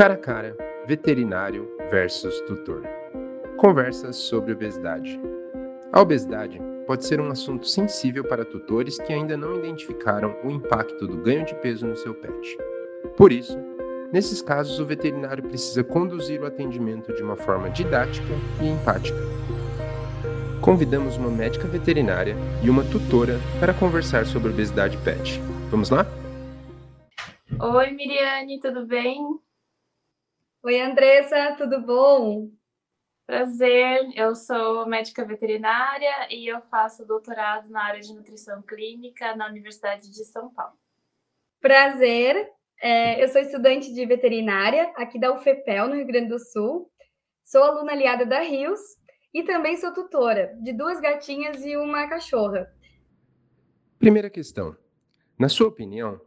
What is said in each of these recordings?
Cara a cara, veterinário versus tutor. Conversas sobre obesidade. A obesidade pode ser um assunto sensível para tutores que ainda não identificaram o impacto do ganho de peso no seu pet. Por isso, nesses casos, o veterinário precisa conduzir o atendimento de uma forma didática e empática. Convidamos uma médica veterinária e uma tutora para conversar sobre obesidade pet. Vamos lá? Oi, Miriane, tudo bem? Oi, Andressa, tudo bom? Prazer, eu sou médica veterinária e eu faço doutorado na área de nutrição clínica na Universidade de São Paulo. Prazer, é, eu sou estudante de veterinária aqui da UFEPEL, no Rio Grande do Sul. Sou aluna aliada da Rios e também sou tutora de duas gatinhas e uma cachorra. Primeira questão. Na sua opinião,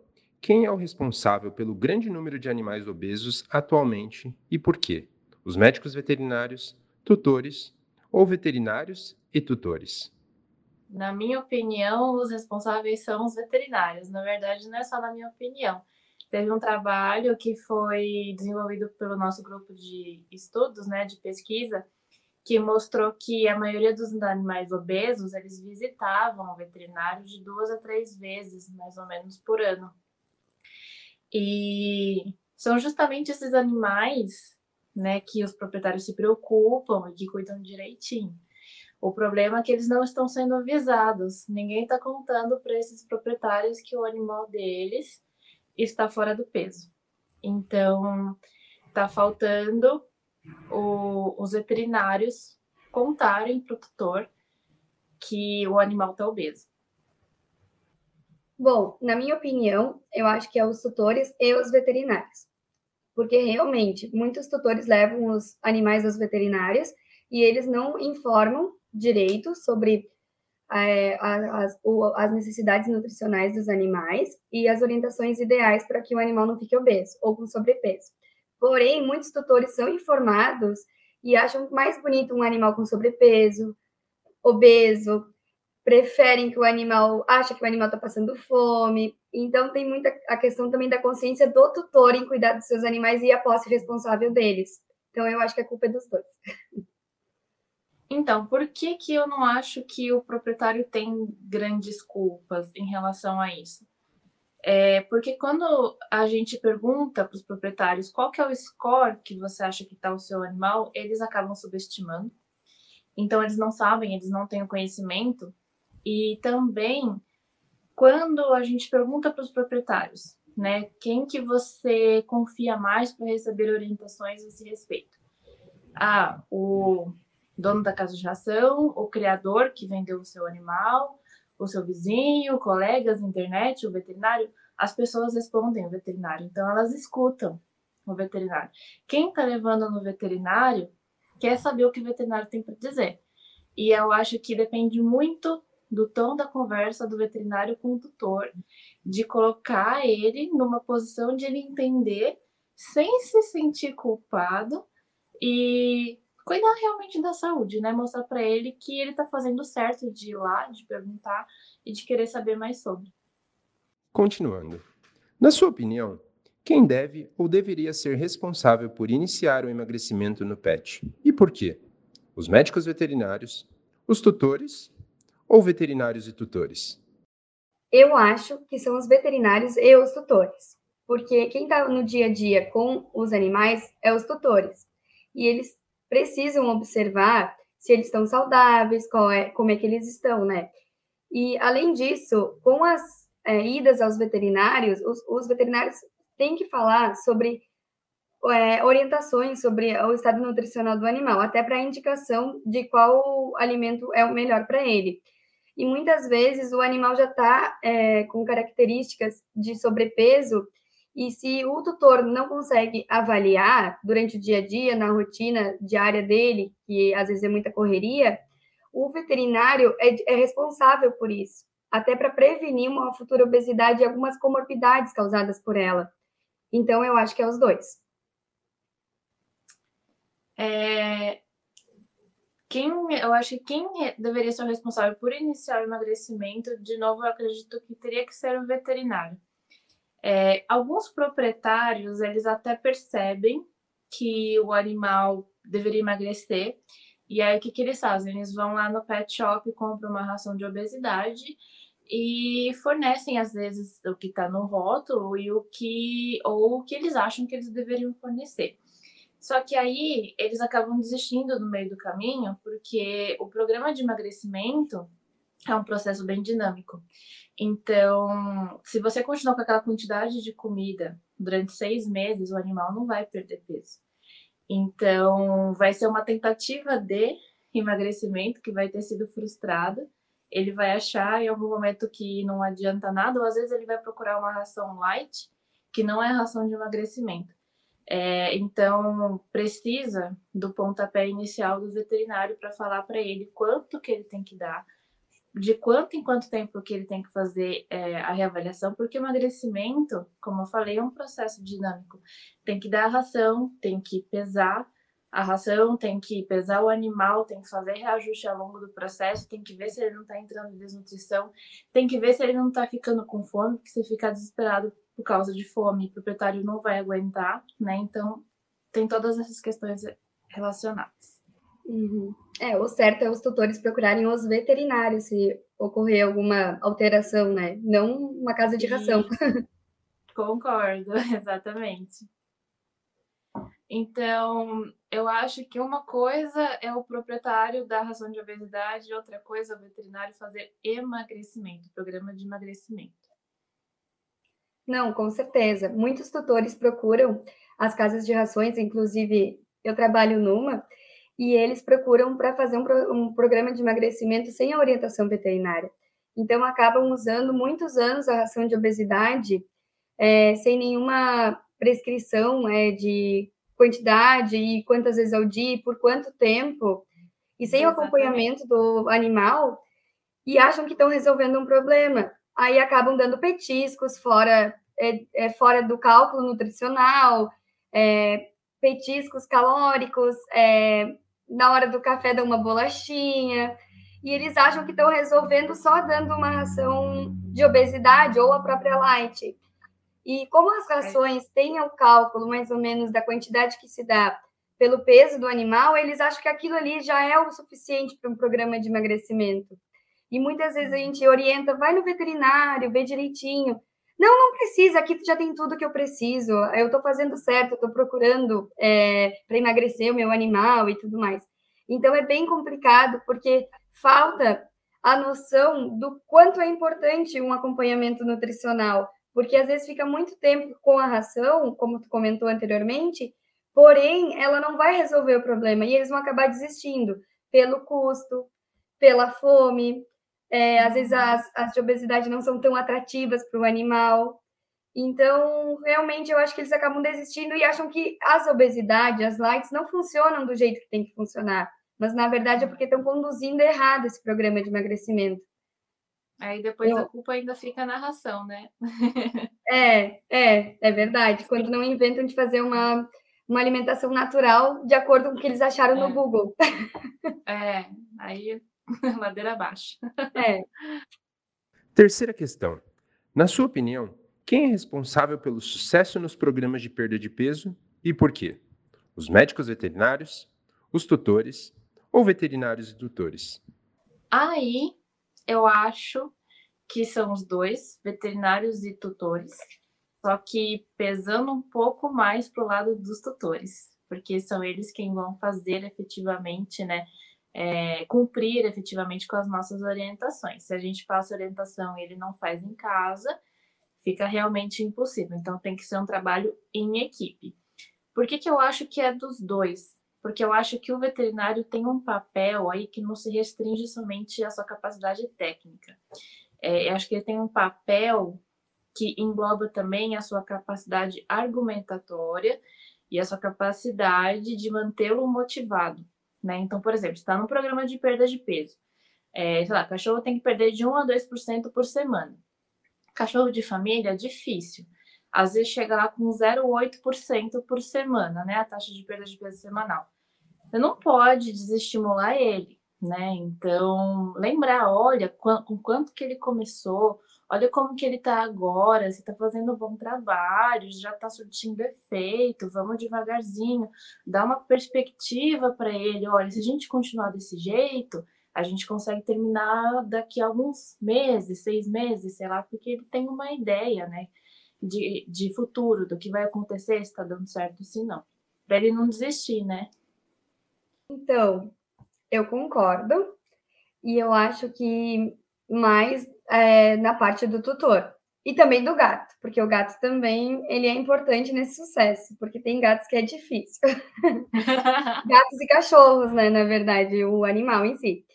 quem é o responsável pelo grande número de animais obesos atualmente e por quê? Os médicos veterinários, tutores ou veterinários e tutores? Na minha opinião, os responsáveis são os veterinários. Na verdade, não é só na minha opinião. Teve um trabalho que foi desenvolvido pelo nosso grupo de estudos, né, de pesquisa, que mostrou que a maioria dos animais obesos, eles visitavam o veterinário de duas a três vezes, mais ou menos, por ano. E são justamente esses animais, né, que os proprietários se preocupam e que cuidam direitinho. O problema é que eles não estão sendo avisados. Ninguém está contando para esses proprietários que o animal deles está fora do peso. Então, está faltando o, os veterinários contarem para o tutor que o animal está obeso. Bom, na minha opinião, eu acho que é os tutores e os veterinários. Porque realmente, muitos tutores levam os animais aos veterinários e eles não informam direito sobre é, as, as, necessidades nutricionais dos animais e as orientações ideais para que o animal não fique obeso ou com sobrepeso. Porém, muitos tutores são informados e acham mais bonito um animal com sobrepeso, obeso, preferem que o animal, acha que o animal está passando fome. Então, tem muita a questão também da consciência do tutor em cuidar dos seus animais e a posse responsável deles. Então, eu acho que a culpa é dos dois. Então, por que, que eu não acho que o proprietário tem grandes culpas em relação a isso? É porque quando a gente pergunta para os proprietários qual que é o score que você acha que está o seu animal, eles acabam subestimando. Então, eles não sabem, eles não têm o conhecimento e também, quando a gente pergunta para os proprietários, né, quem que você confia mais para receber orientações a esse respeito? Ah, o dono da casa de ração, o criador que vendeu o seu animal, o seu vizinho, colegas, internet, o veterinário, as pessoas respondem o veterinário, então elas escutam o veterinário. Quem está levando no veterinário quer saber o que o veterinário tem para dizer. E eu acho que depende muito do tom da conversa do veterinário com o tutor, de colocar ele numa posição de ele entender sem se sentir culpado e cuidar realmente da saúde, né? Mostrar para ele que ele está fazendo certo de ir lá, de perguntar e de querer saber mais sobre. Continuando. Na sua opinião, quem deve ou deveria ser responsável por iniciar o emagrecimento no pet? E por quê? Os médicos veterinários, os tutores ou veterinários e tutores? Eu acho que são os veterinários e os tutores, porque quem está no dia a dia com os animais é os tutores. E eles precisam observar se eles estão saudáveis, é, como é que eles estão, né? E, além disso, com as é, idas aos veterinários, os, os, veterinários têm que falar sobre é, orientações sobre o estado nutricional do animal, até para indicação de qual alimento é o melhor para ele e muitas vezes o animal já está é, com características de sobrepeso, e se o tutor não consegue avaliar durante o dia a dia, na rotina diária dele, que às vezes é muita correria, o veterinário é, é responsável por isso, até para prevenir uma futura obesidade e algumas comorbidades causadas por ela. Então, eu acho que é os dois. É, quem, eu acho que quem deveria ser o responsável por iniciar o emagrecimento, de novo, eu acredito que teria que ser o veterinário. É, alguns proprietários, eles até percebem que o animal deveria emagrecer, e aí o que, que eles fazem? Eles vão lá no pet shop, compram uma ração de obesidade e fornecem às vezes o que está no rótulo e o que ou o que eles acham que eles deveriam fornecer. Só que aí eles acabam desistindo no meio do caminho, porque o programa de emagrecimento é um processo bem dinâmico. Então, se você continuar com aquela quantidade de comida durante seis meses, o animal não vai perder peso. Então, vai ser uma tentativa de emagrecimento que vai ter sido frustrada. Ele vai achar em algum momento que não adianta nada, ou às vezes ele vai procurar uma ração light, que não é ração de emagrecimento. É, então, precisa do pontapé inicial do veterinário para falar para ele quanto que ele tem que dar, de quanto em quanto tempo que ele tem que fazer é, a reavaliação, porque emagrecimento, como eu falei, é um processo dinâmico. Tem que dar a ração, tem que pesar a ração, tem que pesar o animal, tem que fazer reajuste ao longo do processo, tem que ver se ele não está entrando em desnutrição, tem que ver se ele não está ficando com fome, porque se ficar desesperado por causa de fome, o proprietário não vai aguentar, né? Então, tem todas essas questões relacionadas. Uhum. É, o certo é os tutores procurarem os veterinários se ocorrer alguma alteração, né? Não uma casa de ração. Concordo, exatamente. Então, eu acho que uma coisa é o proprietário da ração de obesidade, outra coisa é o veterinário fazer emagrecimento, programa de emagrecimento. Não, com certeza. Muitos tutores procuram as casas de rações, inclusive eu trabalho numa, e eles procuram para fazer um, um, programa de emagrecimento sem a orientação veterinária. Então, acabam usando muitos anos a ração de obesidade é, sem nenhuma prescrição é, de quantidade e quantas vezes ao dia, por quanto tempo, e sem Exatamente. o acompanhamento do animal, e acham que estão resolvendo um problema aí acabam dando petiscos fora, é, é fora do cálculo nutricional, é, petiscos calóricos, é, na hora do café dão uma bolachinha, e eles acham que estão resolvendo só dando uma ração de obesidade ou a própria light. E como as rações têm o cálculo mais ou menos da quantidade que se dá pelo peso do animal, eles acham que aquilo ali já é o suficiente para um programa de emagrecimento. E muitas vezes a gente orienta, vai no veterinário, vê direitinho. Não, não precisa, aqui já tem tudo que eu preciso, eu estou fazendo certo, estou procurando é, para emagrecer o meu animal e tudo mais. Então é bem complicado, porque falta a noção do quanto é importante um acompanhamento nutricional, porque às vezes fica muito tempo com a ração, como tu comentou anteriormente, porém ela não vai resolver o problema e eles vão acabar desistindo pelo custo, pela fome, é, às vezes as, as de obesidade não são tão atrativas para o animal. Então, realmente, eu acho que eles acabam desistindo e acham que as obesidades, as lights, não funcionam do jeito que tem que funcionar. Mas, na verdade, é porque estão conduzindo errado esse programa de emagrecimento. Aí depois eu... a culpa ainda fica na ração, né? é, é, é verdade. Quando não inventam de fazer uma, uma alimentação natural de acordo com o que eles acharam é. no Google. é, aí Ladeira abaixo. É. Terceira questão. Na sua opinião, quem é responsável pelo sucesso nos programas de perda de peso e por quê? Os médicos veterinários, os tutores ou veterinários e tutores? Aí eu acho que são os dois, veterinários e tutores, só que pesando um pouco mais para o lado dos tutores, porque são eles quem vão fazer efetivamente, né? é, cumprir efetivamente com as nossas orientações. Se a gente passa orientação e ele não faz em casa, fica realmente impossível. Então tem que ser um trabalho em equipe. Por que, que eu acho que é dos dois? Porque eu acho que o veterinário tem um papel aí que não se restringe somente à sua capacidade técnica. É, eu acho que ele tem um papel que engloba também a sua capacidade argumentatória e a sua capacidade de mantê-lo motivado. Né? Então, por exemplo, está no programa de perda de peso. É, sei lá, cachorro tem que perder de 1 a 2% por semana. Cachorro de família é difícil. Às vezes chega lá com 0,8% por semana, né? A taxa de perda de peso semanal. Você não pode desestimular ele, né? Então, lembrar, olha, com quanto que ele começou, olha como que ele está agora, você está fazendo um bom trabalho, já está surtindo efeito, vamos devagarzinho, dá uma perspectiva para ele, olha, se a gente continuar desse jeito, a gente consegue terminar daqui a alguns meses, seis meses, sei lá, porque ele tem uma ideia, né, de, de futuro, do que vai acontecer, se está dando certo, se não. Para ele não desistir, né? Então, eu concordo, e eu acho que mais é, na parte do tutor. E também do gato, porque o gato também ele é importante nesse sucesso, porque tem gatos que é difícil. Gatos e cachorros, né? Na verdade, o animal em si.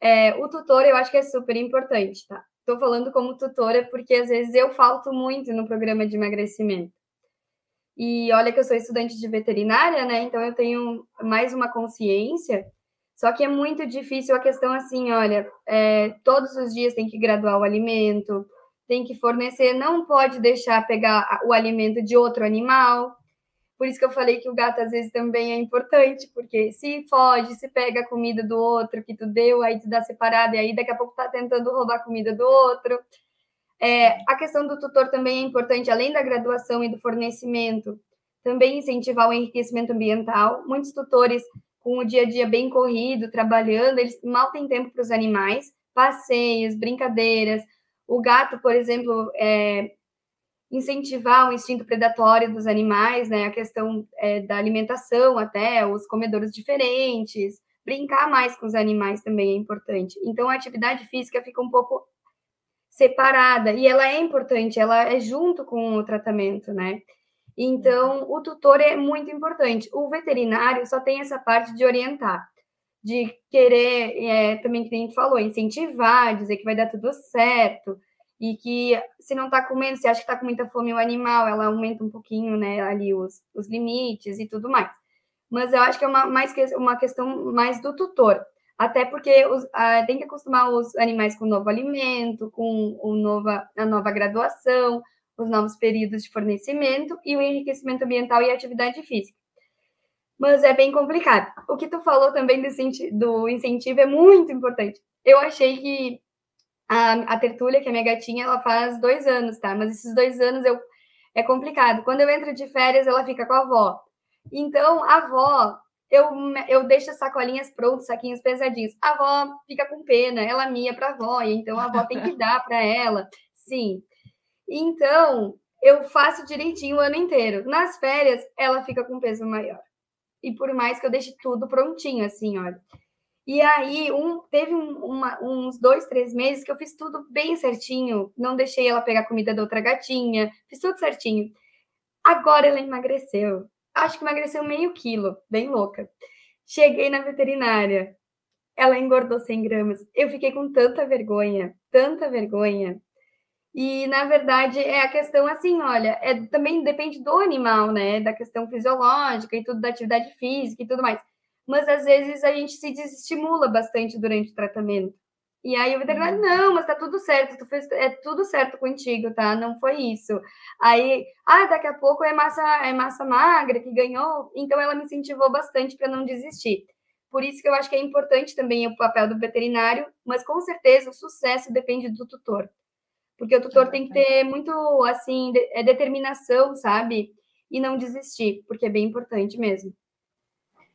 É, o tutor eu acho que é super importante, tá? Estou falando como tutora porque às vezes eu falto muito no programa de emagrecimento. E olha que eu sou estudante de veterinária, né? Então eu tenho mais uma consciência só que é muito difícil a questão assim, olha, é, todos os dias tem que graduar o alimento, tem que fornecer, não pode deixar pegar o alimento de outro animal. Por isso que eu falei que o gato às vezes também é importante, porque se foge, se pega a comida do outro que tu deu, aí tu dá separado, e aí daqui a pouco tá tentando roubar a comida do outro. É, a questão do tutor também é importante, além da graduação e do fornecimento, também incentivar o enriquecimento ambiental. Muitos tutores com o dia a dia bem corrido, trabalhando, eles mal têm tempo para os animais, passeios, brincadeiras. O gato, por exemplo, é, incentivar o instinto predatório dos animais, né? A questão é, da alimentação até, os comedores diferentes, brincar mais com os animais também é importante. Então, a atividade física fica um pouco separada e ela é importante, ela é junto com o tratamento, né? Então, o tutor é muito importante. O veterinário só tem essa parte de orientar, de querer, é, também que a gente falou, incentivar, dizer que vai dar tudo certo, e que se não está comendo, se acha que está com muita fome o animal, ela aumenta um pouquinho, né, ali os, os limites e tudo mais. Mas eu acho que é uma, mais que, uma questão mais do tutor, até porque os, a, tem que acostumar os animais com o novo alimento, com o nova, a nova graduação, os novos períodos de fornecimento e o enriquecimento ambiental e atividade física. Mas é bem complicado. O que tu falou também do incentivo é muito importante. Eu achei que a, a que é minha gatinha, ela faz dois anos, tá? Mas esses dois anos eu é complicado. Quando eu entro de férias, ela fica com a avó. Então, a avó, eu, eu deixo as sacolinhas prontas, saquinhos pesadinhos. A avó fica com pena, ela mia para a avó, então a avó tem que dar para ela. Sim. Então, eu faço direitinho o ano inteiro. Nas férias, ela fica com peso maior. E por mais que eu deixe tudo prontinho, assim, olha. E aí, um, teve um, uma, uns dois, três meses que eu fiz tudo bem certinho. Não deixei ela pegar comida da outra gatinha. Fiz tudo certinho. Agora ela emagreceu. Acho que emagreceu meio quilo. Bem louca. Cheguei na veterinária. Ela engordou 100 gramas. Eu fiquei com tanta vergonha, tanta vergonha. E, na verdade, é a questão assim, olha, é, também depende do animal, né? Da questão fisiológica e tudo, da atividade física e tudo mais. Mas, às vezes, a gente se desestimula bastante durante o tratamento. E aí o veterinário, uhum. não, mas tá tudo certo, tu fez, é tudo certo contigo, tá? Não foi isso. Aí, ah, daqui a pouco é massa, é massa magra que ganhou, então ela me incentivou bastante para não desistir. Por isso que eu acho que é importante também o papel do veterinário, mas com certeza o sucesso depende do tutor. Porque o tutor tem que ter muito, assim, de, é determinação, sabe? E não desistir, porque é bem importante mesmo.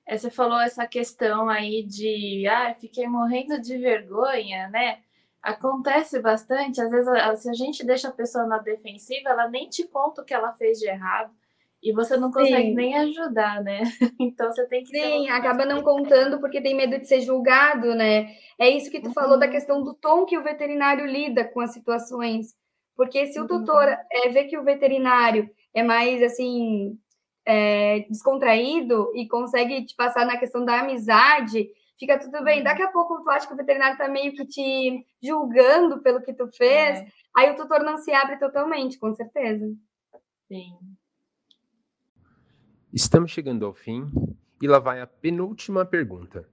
É, você falou essa questão aí de, ah, fiquei morrendo de vergonha, né? Acontece bastante, às vezes, se a gente deixa a pessoa na defensiva, ela nem te conta o que ela fez de errado. E você não consegue Sim. nem ajudar, né? Então você tem que. Sim, acaba não contando porque tem medo de ser julgado, né? É isso que tu uhum. falou da questão do tom que o veterinário lida com as situações. Porque se o tutor uhum. é, vê que o veterinário é mais assim é, descontraído e consegue te passar na questão da amizade, fica tudo bem. Uhum. Daqui a pouco tu acha que o veterinário tá meio que te julgando pelo que tu fez, é. aí o tutor não se abre totalmente, com certeza. Sim. Estamos chegando ao fim e lá vai a penúltima pergunta.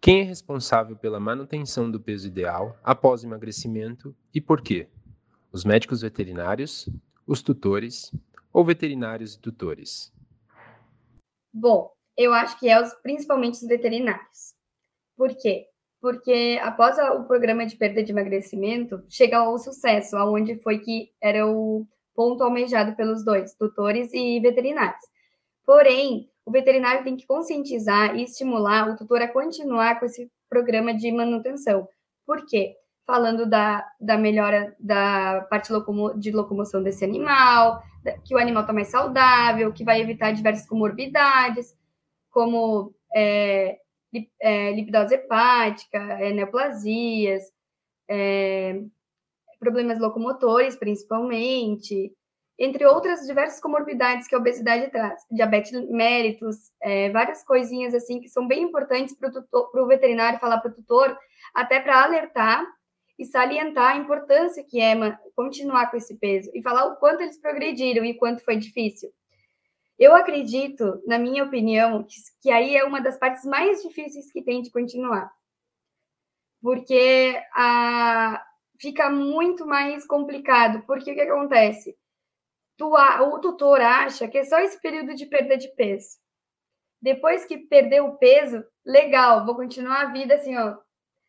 Quem é responsável pela manutenção do peso ideal após o emagrecimento e por quê? Os médicos veterinários, os tutores ou veterinários e tutores? Bom, eu acho que é os, principalmente os veterinários. Por quê? porque após o programa de perda de emagrecimento, chega ao sucesso, aonde foi que era o ponto almejado pelos dois, tutores e veterinários. Porém, o veterinário tem que conscientizar e estimular o tutor a continuar com esse programa de manutenção. Por quê? Falando da, da melhora da parte locomo, de locomoção desse animal, que o animal está mais saudável, que vai evitar diversas comorbidades, como é, é, lipidose hepática, é, neoplasias, é, problemas locomotores, principalmente, entre outras diversas comorbidades que a obesidade traz, diabetes mellitus, é, várias coisinhas assim que são bem importantes para o veterinário falar para o tutor, até para alertar e salientar a importância que é continuar com esse peso e falar o quanto eles progrediram e quanto foi difícil. Eu acredito, na minha opinião, que, que aí é uma das partes mais difíceis que tem de continuar. Porque a, fica muito mais complicado. Porque o que acontece? Tu, o tutor acha que é só esse período de perda de peso. Depois que perdeu o peso, legal, vou continuar a vida assim, ó.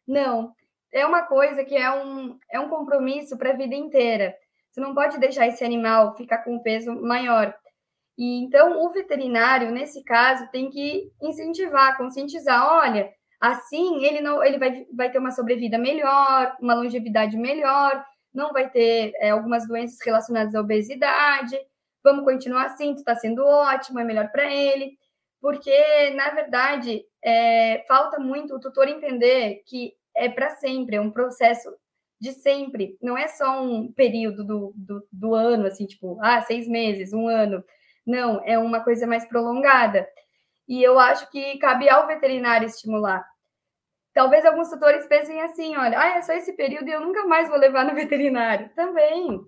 Não, é uma coisa que é um, é um compromisso para a vida inteira. Você não pode deixar esse animal ficar com um peso maior. E então o veterinário, nesse caso, tem que incentivar, conscientizar, olha, assim ele não ele vai, vai ter uma sobrevida melhor, uma longevidade melhor, não vai ter é, algumas doenças relacionadas à obesidade. Vamos continuar assim, tu está sendo ótimo, é melhor para ele. Porque, na verdade, é, falta muito o tutor entender que é para sempre, é um processo de sempre, não é só um período do, do, do ano, assim, tipo, ah, seis meses, um ano não, é uma coisa mais prolongada. E eu acho que cabe ao veterinário estimular. Talvez alguns tutores pensem assim: olha, ah, é só esse período e eu nunca mais vou levar no veterinário. Também.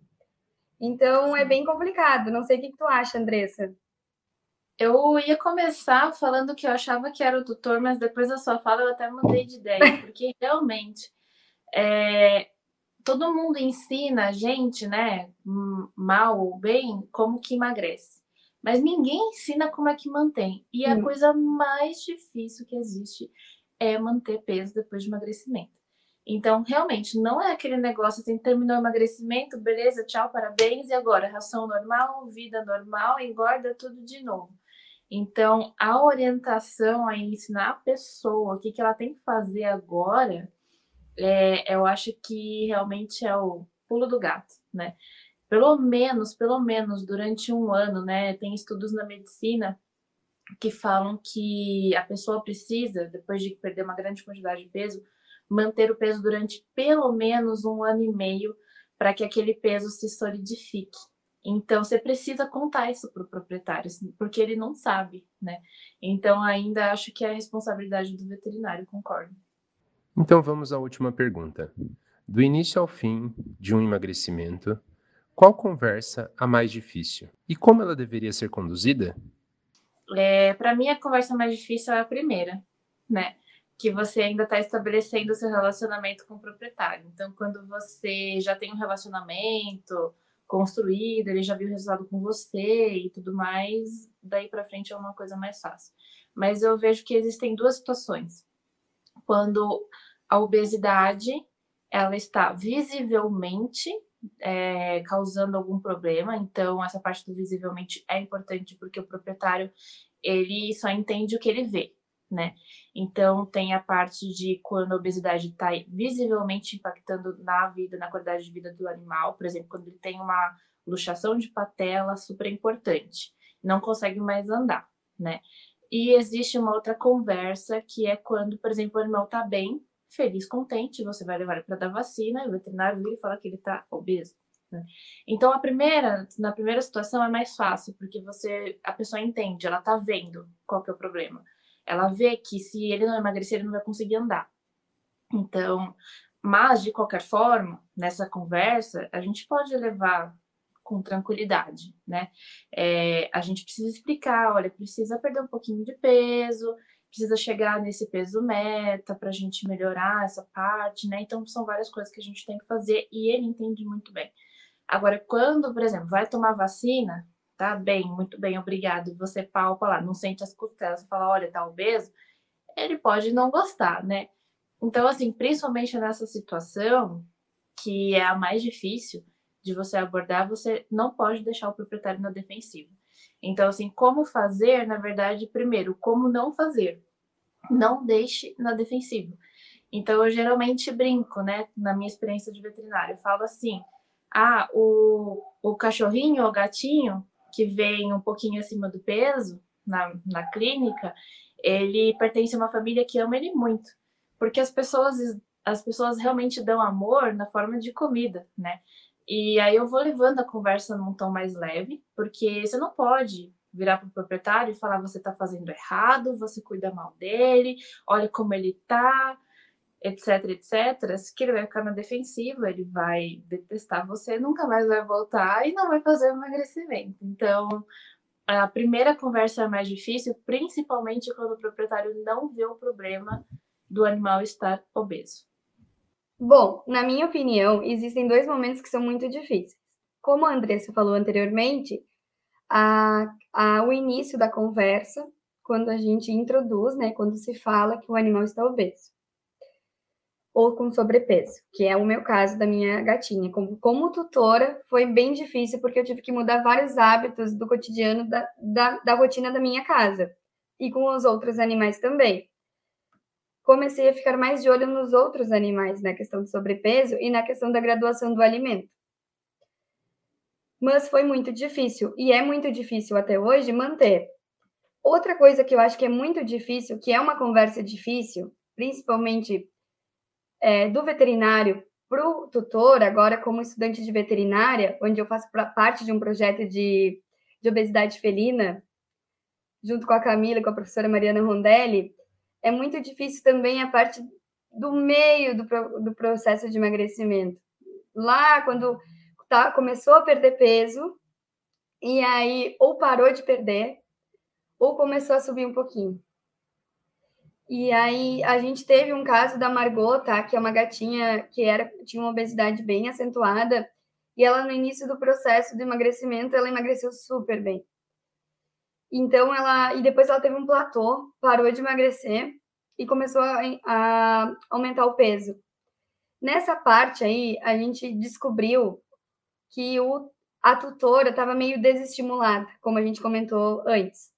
Então é bem complicado. Não sei o que, que tu acha, Andressa. Eu ia começar falando que eu achava que era o tutor, mas depois da sua fala eu até mudei de ideia, porque realmente é, todo mundo ensina a gente, né, mal ou bem, como que emagrece. Mas ninguém ensina como é que mantém. E a hum. coisa mais difícil que existe é manter peso depois de emagrecimento. Então, realmente, não é aquele negócio assim, terminou o emagrecimento, beleza, tchau, parabéns, e agora? Ração normal, vida normal, engorda tudo de novo. Então, a orientação a ensinar a pessoa o que, que ela tem que fazer agora, é, eu acho que realmente é o pulo do gato, né? pelo menos, pelo menos durante um ano, né? Tem estudos na medicina que falam que a pessoa precisa, depois de perder uma grande quantidade de peso, manter o peso durante pelo menos um ano e meio para que aquele peso se solidifique. Então, você precisa contar isso para o proprietário, assim, porque ele não sabe, né? Então, ainda acho que é a responsabilidade do veterinário, concordo. Então, vamos à última pergunta. Do início ao fim de um emagrecimento, qual conversa a mais difícil? E como ela deveria ser conduzida? É, Para mim, a conversa mais difícil é a primeira, né? Que você ainda está estabelecendo seu relacionamento com o proprietário. Então, quando você já tem um relacionamento construído, ele já viu o resultado com você e tudo mais, daí para frente é uma coisa mais fácil. Mas eu vejo que existem duas situações. Quando a obesidade ela está visivelmente é, causando algum problema. Então, essa parte do visivelmente é importante porque o proprietário ele só entende o que ele vê, né? Então, tem a parte de quando a obesidade está visivelmente impactando na vida, na qualidade de vida do animal, por exemplo, quando ele tem uma luxação de patela super importante, não consegue mais andar, né? E existe uma outra conversa que é quando, por exemplo, o animal está bem, feliz, contente, você vai levar ele para dar vacina e o veterinário vira e fala que ele está obeso. Né? Então, a primeira, na primeira situação é mais fácil, porque você, a pessoa entende, ela está vendo qual que é o problema. Ela vê que se ele não emagrecer, ele não vai conseguir andar. Então, mas de qualquer forma, nessa conversa, a gente pode levar com tranquilidade, né? É, a gente precisa explicar, olha, precisa perder um pouquinho de peso, precisa chegar nesse peso meta para a gente melhorar essa parte, né? Então são várias coisas que a gente tem que fazer e ele entende muito bem. Agora, quando, por exemplo, vai tomar vacina, tá bem, muito bem, obrigado, você palpa lá, não sente as costelas, fala, olha, tá obeso, ele pode não gostar, né? Então, assim, principalmente nessa situação, que é a mais difícil de você abordar, você não pode deixar o proprietário na defensiva. Então, assim, como fazer, na verdade, primeiro, como não fazer. Não deixe na defensiva. Então, eu geralmente brinco, né, na minha experiência de veterinário, eu falo assim, ah, o, o cachorrinho ou gatinho que vem um pouquinho acima do peso na, na clínica, ele pertence a uma família que ama ele muito. Porque as pessoas, as pessoas realmente dão amor na forma de comida, né? E aí eu vou levando a conversa num tom mais leve, porque você não pode virar para o proprietário e falar você está fazendo errado, você cuida mal dele, olha como ele está, etc, etc. Se ele vai ficar na defensiva, ele vai detestar você, nunca mais vai voltar e não vai fazer emagrecimento. Então, a primeira conversa é mais difícil, principalmente quando o proprietário não vê o problema do animal estar obeso. Bom, na minha opinião, existem dois momentos que são muito difíceis. Como a Andressa falou anteriormente, a, a, o início da conversa, quando a gente introduz, né, quando se fala que o animal está obeso ou com sobrepeso, que é o meu caso da minha gatinha. Como, como tutora, foi bem difícil, porque eu tive que mudar vários hábitos do cotidiano da, da, da rotina da minha casa e com os outros animais também comecei a ficar mais de olho nos outros animais, na questão do sobrepeso e na questão da graduação do alimento. Mas foi muito difícil, e é muito difícil até hoje manter. Outra coisa que eu acho que é muito difícil, que é uma conversa difícil, principalmente é, do veterinário para o tutor, agora como estudante de veterinária, onde eu faço parte de um projeto de, de obesidade felina, junto com a Camila, com a professora Mariana Rondelli, é muito difícil também a parte do meio do, do processo de emagrecimento. Lá, quando tá, começou a perder peso, e aí ou parou de perder, ou começou a subir um pouquinho. E aí a gente teve um caso da Margot, tá? Que é uma gatinha que era, tinha uma obesidade bem acentuada, e ela no início do processo de emagrecimento, ela emagreceu super bem. Então ela e depois ela teve um platô, parou de emagrecer e começou a, a aumentar o peso. Nessa parte aí, a gente descobriu que o, a tutora estava meio desestimulada, como a gente comentou antes.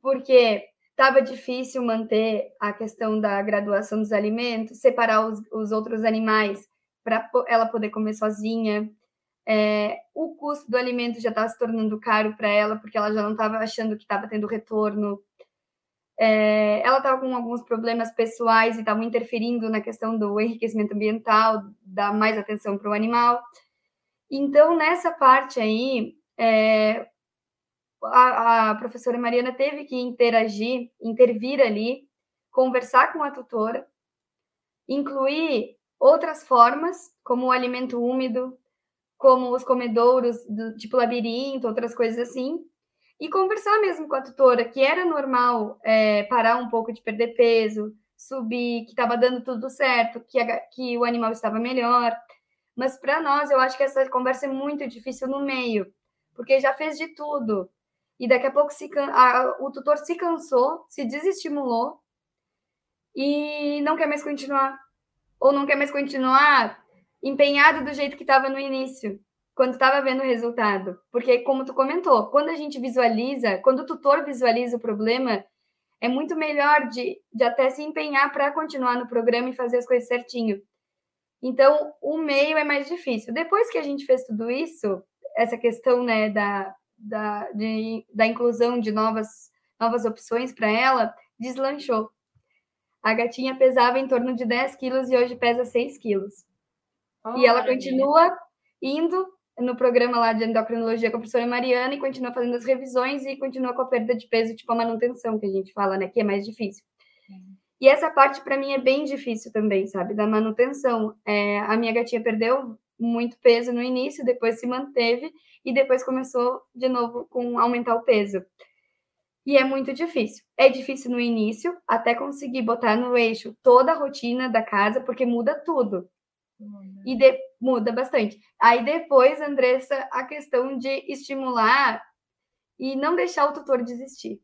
Porque estava difícil manter a questão da graduação dos alimentos, separar os, os outros animais para ela poder comer sozinha. É, o custo do alimento já estava se tornando caro para ela, porque ela já não estava achando que estava tendo retorno. É, ela estava com alguns problemas pessoais e estavam interferindo na questão do enriquecimento ambiental, dar mais atenção para o animal. Então, nessa parte aí, é, a, a, professora Mariana teve que interagir, intervir ali, conversar com a tutora, incluir outras formas, como o alimento úmido, como os comedouros do tipo labirinto, outras coisas assim, e conversar mesmo com a tutora, que era normal é, parar um pouco de perder peso, subir, que estava dando tudo certo, que, a, que o animal estava melhor. Mas para nós, eu acho que essa conversa é muito difícil no meio, porque já fez de tudo. E daqui a pouco se, o tutor se cansou, se desestimulou e não quer mais continuar. Ou não quer mais continuar empenhado do jeito que estava no início, quando estava vendo o resultado. Porque, como tu comentou, quando a gente visualiza, quando o tutor visualiza o problema, é muito melhor de, de até se empenhar para continuar no programa e fazer as coisas certinho. Então, o meio é mais difícil. Depois que a gente fez tudo isso, essa questão né, da, da, de, da inclusão de novas, novas opções para ela, deslanchou. A gatinha pesava em torno de 10 quilos e hoje pesa 6 quilos. Oh, e ela continua indo no programa lá de endocrinologia com a professora Mariana e continua fazendo as revisões e continua com a perda de peso, tipo a manutenção que a gente fala, né, que é mais difícil. E essa parte para mim é bem difícil também, sabe, da manutenção. É, a minha gatinha perdeu muito peso no início, depois se manteve e depois começou de novo com aumentar o peso. E é muito difícil. É difícil no início, até conseguir botar no eixo toda a rotina da casa, porque muda tudo. E de, muda bastante. Aí depois, Andressa, a questão de estimular e não deixar o tutor desistir.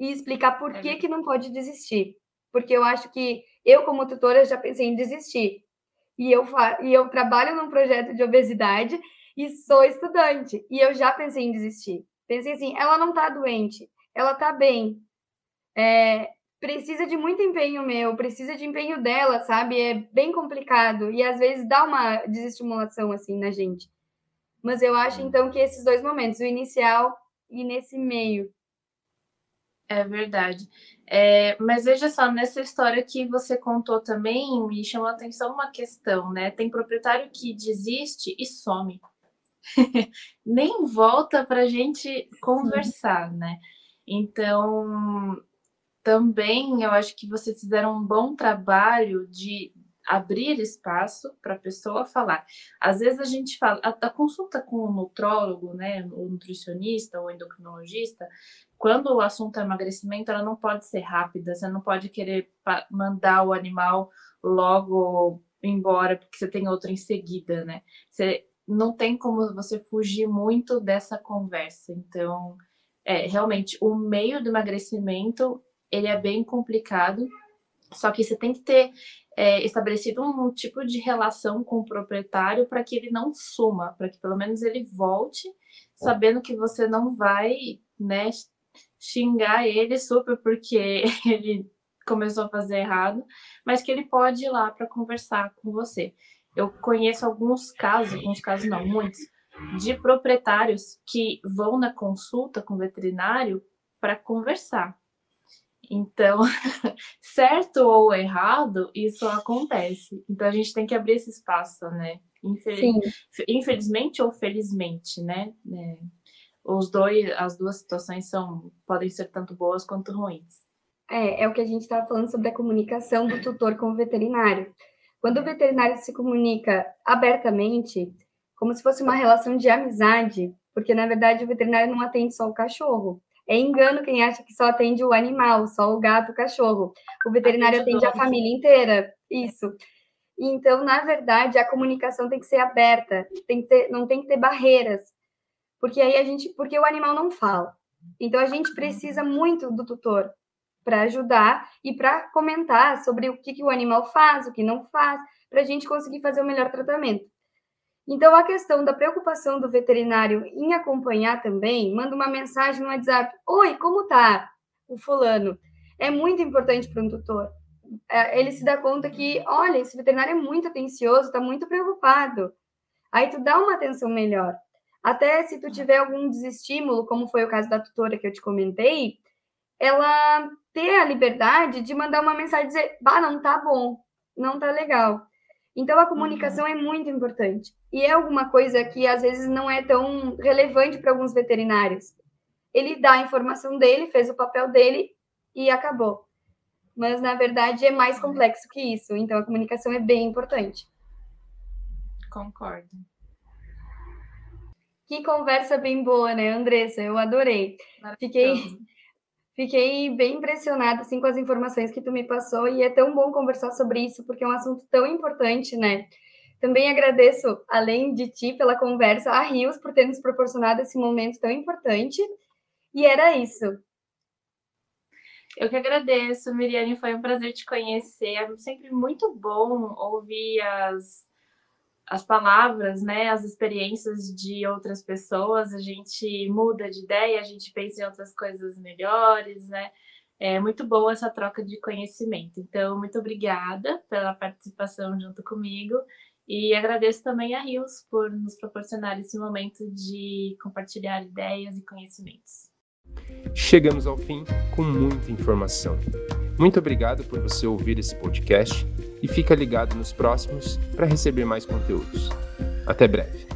E explicar por é que, que não pode desistir. Porque eu acho que Eu, como tutora, já pensei em desistir. E eu, e eu trabalho num projeto de obesidade e sou estudante. E eu já pensei em desistir. Pensei assim, ela não está doente, ela está bem. É, precisa de muito empenho meu, precisa de empenho dela, sabe? É bem complicado. E às vezes dá uma desestimulação assim na gente. Mas eu acho então que esses dois momentos, o inicial e nesse meio. É verdade. É, mas veja só, nessa história que você contou também, me chamou a atenção uma questão, né? Tem proprietário que desiste e some. Nem volta para a gente conversar, Sim. né? Então, também eu acho que vocês fizeram um bom trabalho de abrir espaço para a pessoa falar. Às vezes a gente fala, a, a, consulta com o nutrólogo, né, o nutricionista ou endocrinologista, quando o assunto é emagrecimento, ela não pode ser rápida, você não pode querer mandar o animal logo embora porque você tem outro em seguida, né? Você não tem como você fugir muito dessa conversa. Então, é, realmente o meio do emagrecimento, ele é bem complicado, só que você tem que ter é, estabelecido um tipo de relação com o proprietário para que ele não suma, para que pelo menos ele volte, sabendo que você não vai, né, xingar ele super porque ele começou a fazer errado, mas que ele pode ir lá para conversar com você. Eu conheço alguns casos, alguns casos não, muitos, de proprietários que vão na consulta com o veterinário para conversar. Então, certo ou errado, isso acontece. Então a gente tem que abrir esse espaço, né? Infeliz... Infelizmente ou felizmente, né? É. Os dois, as duas situações são podem ser tanto boas quanto ruins. É, é o que a gente estava falando sobre a comunicação do tutor com o veterinário. Quando o veterinário se comunica abertamente, como se fosse uma relação de amizade, porque na verdade o veterinário não atende só o cachorro, é engano quem acha que só atende o animal, só o gato, o cachorro. O veterinário atende, atende a família inteira. Isso. Então, na verdade, a comunicação tem que ser aberta, tem que ter, não tem que ter barreiras. Porque aí a gente, porque o animal não fala. Então a gente precisa muito do tutor para ajudar e para comentar sobre o que, que o animal faz, o que não faz, para a gente conseguir fazer o melhor tratamento. Então, a questão da preocupação do veterinário em acompanhar também, manda uma mensagem no WhatsApp: Oi, como tá o fulano? É muito importante para um tutor. É, ele se dá conta que, olha, esse veterinário é muito atencioso, está muito preocupado. Aí tu dá uma atenção melhor. Até se tu tiver algum desestímulo, como foi o caso da tutora que eu te comentei, ela ter a liberdade de mandar uma mensagem e dizer, bah, não tá bom, não tá legal. Então, a comunicação uhum. é muito importante. E é alguma coisa que às vezes não é tão relevante para alguns veterinários. Ele dá a informação dele, fez o papel dele e acabou. Mas, na verdade, é mais complexo que isso. Então, a comunicação é bem importante. Concordo. Que conversa bem boa, né, Andressa? Eu adorei. Fiquei Fiquei bem impressionada assim com as informações que tu me passou e é tão bom conversar sobre isso porque é um assunto tão importante, né? Também agradeço, além de ti, pela conversa, a Rios por ter nos proporcionado esse momento tão importante. E era isso. Eu que agradeço, Miriane, foi um prazer te conhecer. É sempre muito bom ouvir as as palavras, né, as experiências de outras pessoas, a gente muda de ideia, a gente pensa em outras coisas melhores, né? É muito boa essa troca de conhecimento. Então, muito obrigada pela participação junto comigo e agradeço também a Rios por nos proporcionar esse momento de compartilhar ideias e conhecimentos. Chegamos ao fim com muita informação. Muito obrigado por você ouvir esse podcast e fica ligado nos próximos para receber mais conteúdos. Até breve.